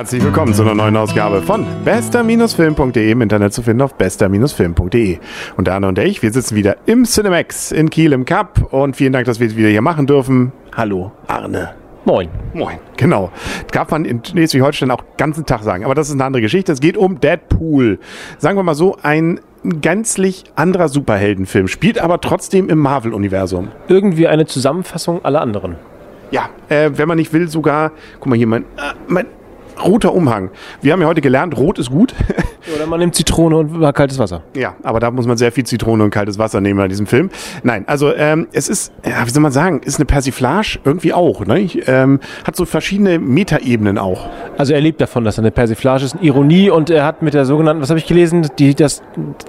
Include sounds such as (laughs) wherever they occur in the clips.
Herzlich willkommen zu einer neuen Ausgabe von bester-film.de im Internet zu finden auf bester-film.de. Und Arne und ich, wir sitzen wieder im Cinemax in Kiel im Cup und vielen Dank, dass wir es wieder hier machen dürfen. Hallo, Arne. Moin. Moin. Genau. Das darf man in Schleswig-Holstein auch den ganzen Tag sagen. Aber das ist eine andere Geschichte. Es geht um Deadpool. Sagen wir mal so, ein gänzlich anderer Superheldenfilm. Spielt aber trotzdem im Marvel-Universum. Irgendwie eine Zusammenfassung aller anderen. Ja, äh, wenn man nicht will, sogar, guck mal hier, mein, äh, mein roter Umhang. Wir haben ja heute gelernt, rot ist gut. (laughs) Oder man nimmt Zitrone und kaltes Wasser. Ja, aber da muss man sehr viel Zitrone und kaltes Wasser nehmen bei diesem Film. Nein, also ähm, es ist, ja, wie soll man sagen, ist eine Persiflage irgendwie auch. Ne? Ähm, hat so verschiedene Metaebenen auch. Also er lebt davon, dass er eine Persiflage ist, eine Ironie und er hat mit der sogenannten, was habe ich gelesen, die, das,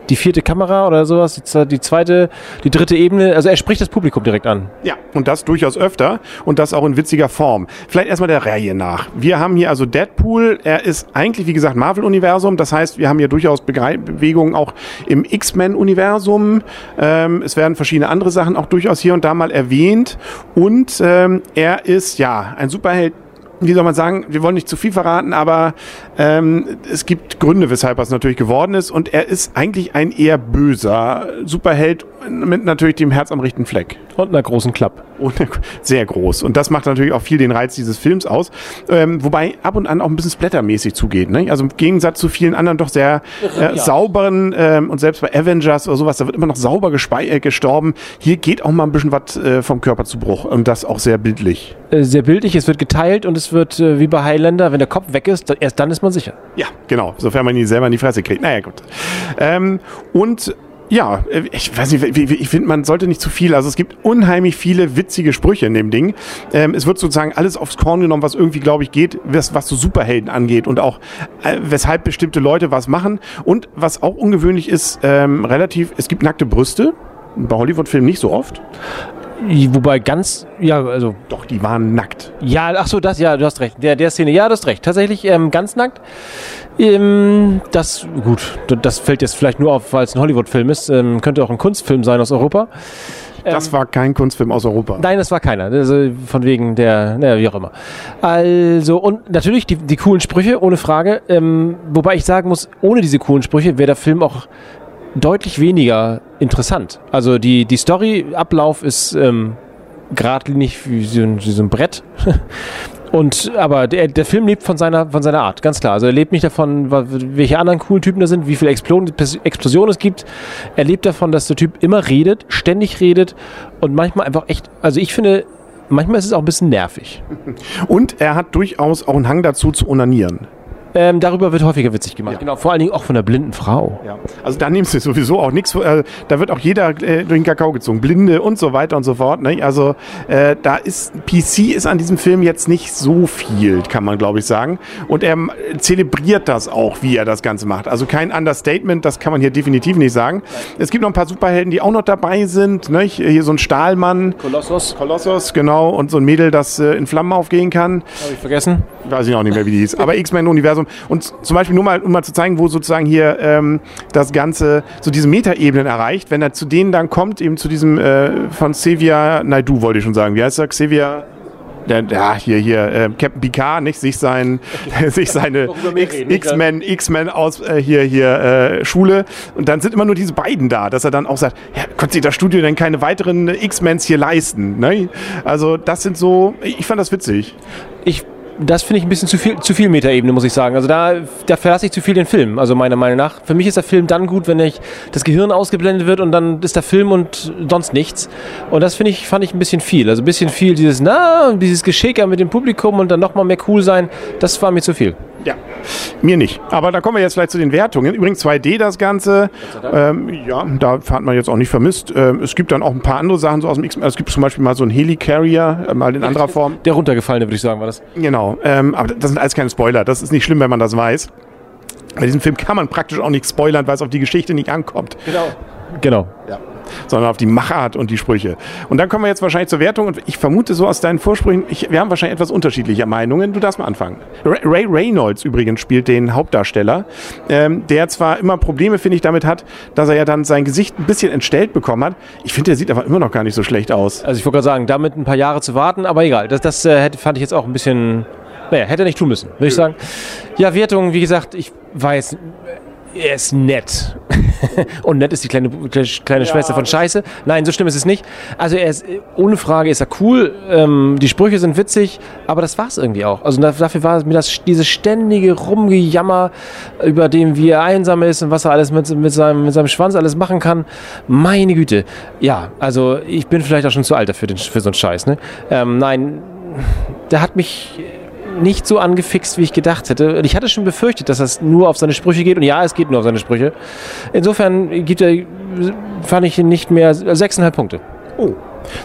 die vierte Kamera oder sowas, die zweite, die dritte Ebene, also er spricht das Publikum direkt an. Ja, und das durchaus öfter und das auch in witziger Form. Vielleicht erstmal der Reihe nach. Wir haben hier also Deadpool, er ist eigentlich, wie gesagt, Marvel-Universum, das heißt, wir haben hier durchaus Bewegungen auch im X-Men-Universum. Ähm, es werden verschiedene andere Sachen auch durchaus hier und da mal erwähnt. Und ähm, er ist ja ein Superheld, wie soll man sagen, wir wollen nicht zu viel verraten, aber ähm, es gibt Gründe, weshalb er es natürlich geworden ist. Und er ist eigentlich ein eher böser Superheld mit natürlich dem Herz am rechten Fleck. Und einer großen Klappe. Und sehr groß. Und das macht natürlich auch viel den Reiz dieses Films aus. Ähm, wobei ab und an auch ein bisschen splattermäßig zugeht. Ne? Also im Gegensatz zu vielen anderen doch sehr äh, sauberen ähm, und selbst bei Avengers oder sowas, da wird immer noch sauber äh, gestorben. Hier geht auch mal ein bisschen was äh, vom Körper zu Bruch. Und das auch sehr bildlich. Äh, sehr bildlich. Es wird geteilt und es wird äh, wie bei Highlander, wenn der Kopf weg ist, erst dann ist man sicher. Ja, genau. Sofern man ihn selber in die Fresse kriegt. Naja, gut. Ähm, und ja, äh, ich weiß nicht, ich finde, man sollte nicht zu viel. Also es gibt unheimlich viele witzige Sprüche in dem Ding. Ähm, es wird sozusagen alles aufs Korn genommen, was irgendwie, glaube ich, geht, was, was so Superhelden angeht und auch äh, weshalb bestimmte Leute was machen. Und was auch ungewöhnlich ist, ähm, relativ, es gibt nackte Brüste. Bei Hollywood-Filmen nicht so oft. Wobei ganz, ja, also. Doch, die waren nackt. Ja, ach so, das, ja, du hast recht. Der, der Szene, ja, du hast recht. Tatsächlich ähm, ganz nackt. Ähm, das, gut, das fällt jetzt vielleicht nur auf, weil es ein Hollywood-Film ist. Ähm, könnte auch ein Kunstfilm sein aus Europa. Das ähm, war kein Kunstfilm aus Europa. Nein, das war keiner. Also von wegen der, naja, wie auch immer. Also, und natürlich die, die coolen Sprüche, ohne Frage. Ähm, wobei ich sagen muss, ohne diese coolen Sprüche wäre der Film auch deutlich weniger interessant. Also die, die Story-Ablauf ist ähm, geradlinig wie so, ein, wie so ein Brett. (laughs) Und aber der, der Film lebt von seiner, von seiner Art, ganz klar. Also er lebt nicht davon, welche anderen coolen Typen da sind, wie viele Explosionen, es gibt. Er lebt davon, dass der Typ immer redet, ständig redet und manchmal einfach echt, also ich finde, manchmal ist es auch ein bisschen nervig. Und er hat durchaus auch einen Hang dazu zu onanieren. Ähm, darüber wird häufiger witzig gemacht. Ja. Genau, vor allen Dingen auch von der blinden Frau. Ja. Also da nimmst du sowieso auch nichts, äh, da wird auch jeder äh, durch den Kakao gezogen, Blinde und so weiter und so fort. Ne? Also äh, da ist, PC ist an diesem Film jetzt nicht so viel, kann man glaube ich sagen. Und er zelebriert das auch, wie er das Ganze macht. Also kein Understatement, das kann man hier definitiv nicht sagen. Es gibt noch ein paar Superhelden, die auch noch dabei sind. Ne? Hier so ein Stahlmann. Kolossus. Kolossus, genau. Und so ein Mädel, das äh, in Flammen aufgehen kann. Habe ich vergessen. Weiß ich auch nicht mehr, wie die hieß. Aber X-Men-Universum Universum. Und zum Beispiel nur mal, um mal zu zeigen, wo sozusagen hier ähm, das Ganze so diese Metaebenen erreicht, wenn er zu denen dann kommt, eben zu diesem äh, von Xavier Naidu, wollte ich schon sagen. Wie heißt er? Xavier der, ja, hier, hier, äh, Captain Picard, nicht, sich sein, (laughs) sich seine X-Men, X-Men aus, äh, hier, hier, äh, Schule. Und dann sind immer nur diese beiden da, dass er dann auch sagt, ja, konnte sich das Studio denn keine weiteren X-Mens hier leisten, ne? Also, das sind so, ich fand das witzig. Ich das finde ich ein bisschen zu viel, zu viel Metaebene, muss ich sagen. Also da, da verlasse ich zu viel den Film, also meiner Meinung nach. Für mich ist der Film dann gut, wenn ich, das Gehirn ausgeblendet wird und dann ist der Film und sonst nichts. Und das finde ich, fand ich ein bisschen viel. Also ein bisschen viel dieses, na, dieses Geschicker mit dem Publikum und dann nochmal mehr cool sein, das war mir zu viel. Ja, mir nicht. Aber da kommen wir jetzt vielleicht zu den Wertungen. Übrigens 2D das Ganze. Ähm, ja, da hat man jetzt auch nicht vermisst. Ähm, es gibt dann auch ein paar andere Sachen so aus dem X. Es gibt zum Beispiel mal so einen Helicarrier, äh, mal in anderer Form. Der runtergefallene, würde ich sagen, war das. Genau. Ähm, aber das sind alles keine Spoiler. Das ist nicht schlimm, wenn man das weiß. Bei diesem Film kann man praktisch auch nicht spoilern, weil es auf die Geschichte nicht ankommt. Genau. Genau. Ja sondern auf die Machart und die Sprüche. Und dann kommen wir jetzt wahrscheinlich zur Wertung und ich vermute so aus deinen Vorsprüchen, ich, wir haben wahrscheinlich etwas unterschiedliche Meinungen. Du darfst mal anfangen. Ray Reynolds übrigens spielt den Hauptdarsteller, ähm, der zwar immer Probleme, finde ich, damit hat, dass er ja dann sein Gesicht ein bisschen entstellt bekommen hat. Ich finde, der sieht aber immer noch gar nicht so schlecht aus. Also ich wollte gerade sagen, damit ein paar Jahre zu warten, aber egal. Das, das äh, fand ich jetzt auch ein bisschen naja, hätte er nicht tun müssen, würde ich sagen. Ja, Wertung, wie gesagt, ich weiß, er ist nett. (laughs) Und nett ist die kleine, kleine Schwester von Scheiße. Nein, so schlimm ist es nicht. Also er ist, ohne Frage ist er cool. Ähm, die Sprüche sind witzig, aber das war es irgendwie auch. Also dafür war mir das, dieses ständige Rumgejammer, über dem wie er einsam ist und was er alles mit, mit, seinem, mit seinem Schwanz alles machen kann. Meine Güte. Ja, also ich bin vielleicht auch schon zu alt dafür, für so einen Scheiß. Ne? Ähm, nein, der hat mich nicht so angefixt, wie ich gedacht hätte. Und ich hatte schon befürchtet, dass das nur auf seine Sprüche geht. Und ja, es geht nur auf seine Sprüche. Insofern gibt er, fand ich ihn nicht mehr, sechseinhalb Punkte. Oh.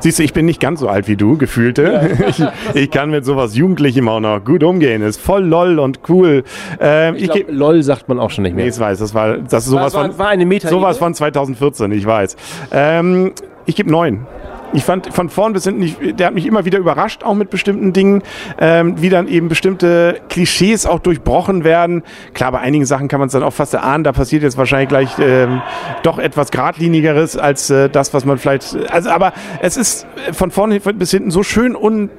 Siehst du, ich bin nicht ganz so alt wie du, gefühlte. Ja. (laughs) Ich, ich, kann mit sowas Jugendlichem auch noch gut umgehen. Ist voll lol und cool. Ähm, ich glaub, lol sagt man auch schon nicht mehr. Nee, ich weiß, das war, das ist sowas war, von, war eine Meta sowas von 2014, ich weiß. Ähm, ich gebe neun. Ich fand von vorn bis hinten, ich, der hat mich immer wieder überrascht, auch mit bestimmten Dingen, ähm, wie dann eben bestimmte Klischees auch durchbrochen werden. Klar, bei einigen Sachen kann man es dann auch fast erahnen, da passiert jetzt wahrscheinlich gleich ähm, doch etwas geradlinigeres als äh, das, was man vielleicht. Also, aber es ist von vorne bis hinten so schön un,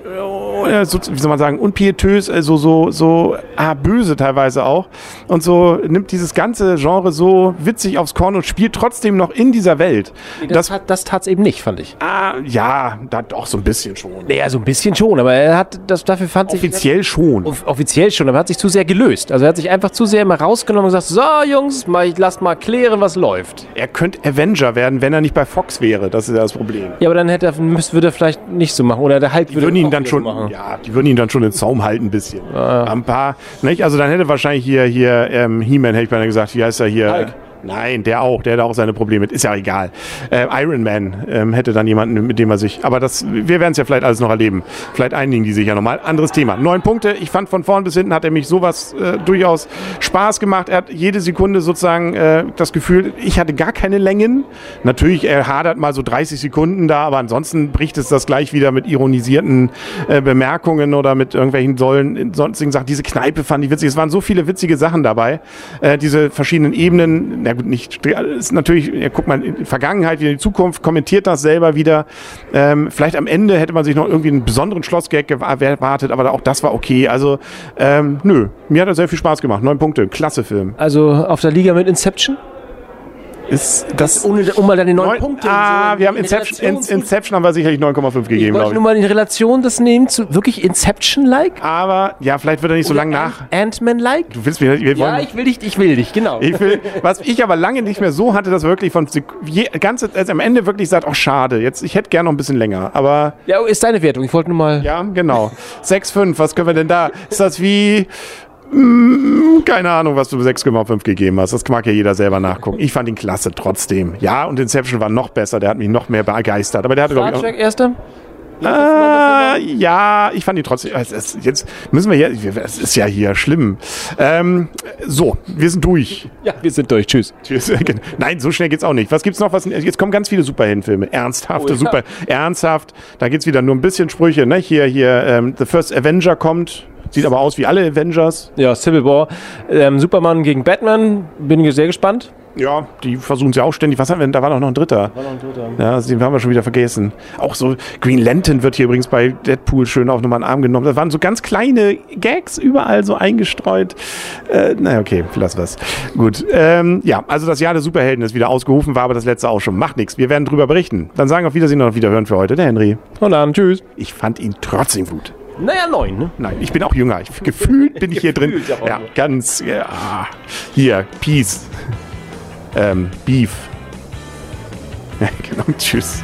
so, wie soll man sagen, unpietös, also so, so ah, böse teilweise auch. Und so nimmt dieses ganze Genre so witzig aufs Korn und spielt trotzdem noch in dieser Welt. Nee, das, das, das tat es eben nicht, fand ich. Ah, ja, da doch so ein bisschen schon. Naja, so ein bisschen schon, aber er hat das dafür fand offiziell sich, schon. Offiziell schon, aber er hat sich zu sehr gelöst. Also er hat sich einfach zu sehr immer rausgenommen und gesagt, so Jungs, mal, ich lass mal klären, was läuft. Er könnte Avenger werden, wenn er nicht bei Fox wäre. Das ist ja das Problem. Ja, aber dann hätte er, müsste, würde er vielleicht nicht so machen oder der halt die würde würden ihn dann schon, machen. Ja, die würden ihn dann schon in Zaum halten ein bisschen. Ah. Ein paar, nicht? Also dann hätte wahrscheinlich hier hier ähm, He-Man hätte ich beinahe gesagt, wie heißt er hier? Hulk. Nein, der auch, der hat auch seine Probleme mit. Ist ja egal. Äh, Iron Man ähm, hätte dann jemanden, mit dem er sich. Aber das, wir werden es ja vielleicht alles noch erleben. Vielleicht einigen die sich ja nochmal. Anderes Thema. Neun Punkte. Ich fand von vorn bis hinten hat er mich sowas äh, durchaus Spaß gemacht. Er hat jede Sekunde sozusagen äh, das Gefühl, ich hatte gar keine Längen. Natürlich, er hadert mal so 30 Sekunden da, aber ansonsten bricht es das gleich wieder mit ironisierten äh, Bemerkungen oder mit irgendwelchen sollen, sonstigen Sachen. Diese Kneipe fand ich witzig. Es waren so viele witzige Sachen dabei. Äh, diese verschiedenen Ebenen na gut, nicht, ist natürlich, ja, guck mal, in die Vergangenheit, wie in die Zukunft, kommentiert das selber wieder. Ähm, vielleicht am Ende hätte man sich noch irgendwie einen besonderen Schlossgag erwartet, aber auch das war okay. Also, ähm, nö, mir hat er sehr viel Spaß gemacht. Neun Punkte, klasse Film. Also auf der Liga mit Inception? Ist das, ohne, um mal deine neun, neun Punkte. Ah, so wir haben Inception, in, Inception haben wir sicherlich 9,5 gegeben. Ich wollte nur mal in Relation das nehmen zu wirklich Inception-like. Aber ja, vielleicht wird er nicht so lange nach. Ant-Man-like. Du willst mir, wir wollen, ja, ich will dich, ich will dich, genau. Ich will, was ich aber lange nicht mehr so hatte, das wirklich von je, ganze, also am Ende wirklich sagt, auch oh, schade. Jetzt, ich hätte gerne noch ein bisschen länger, aber. Ja, ist deine Wertung. Ich wollte nur mal. Ja, genau. 6,5. Was können wir denn da? Ist das wie keine Ahnung, was du 6,5 gegeben hast. Das mag ja jeder selber nachgucken. Ich fand ihn klasse trotzdem. Ja, und Inception war noch besser. Der hat mich noch mehr begeistert. Aber der hatte, Star Trek erster? Äh, ja, ich fand ihn trotzdem. Jetzt müssen wir hier. Es ist ja hier schlimm. Ähm, so, wir sind durch. Ja, wir sind durch. Tschüss. Tschüss. (laughs) Nein, so schnell geht's auch nicht. Was gibt's noch? Was, jetzt kommen ganz viele Superheldenfilme. Ernsthafte, oh, ja. super. Ernsthaft. Da geht's wieder nur ein bisschen Sprüche. Ne? Hier, hier, ähm, The First Avenger kommt. Sieht aber aus wie alle Avengers. Ja, Civil War. Ähm, Superman gegen Batman. Bin ich sehr gespannt. Ja, die versuchen es ja auch ständig. Was haben wir denn? Da war noch ein dritter. War noch ein dritter. Ja, den haben wir schon wieder vergessen. Auch so Green Lantern wird hier übrigens bei Deadpool schön auf nochmal in den Arm genommen. Das waren so ganz kleine Gags überall so eingestreut. Äh, naja, okay, lass was. Gut. Ähm, ja, also das Jahr der Superhelden ist wieder ausgerufen, war aber das letzte auch schon. Macht nichts. Wir werden drüber berichten. Dann sagen wir auf Wiedersehen und auf Wiederhören für heute. Der Henry. Und dann, tschüss. Ich fand ihn trotzdem gut. Naja, neun, ne? Nein, ich bin auch jünger. Ich, gefühlt bin ich hier drin. Ja, ganz. Ja. Hier, Peace. Ähm, Beef. (laughs) Ja, genau, tschüss.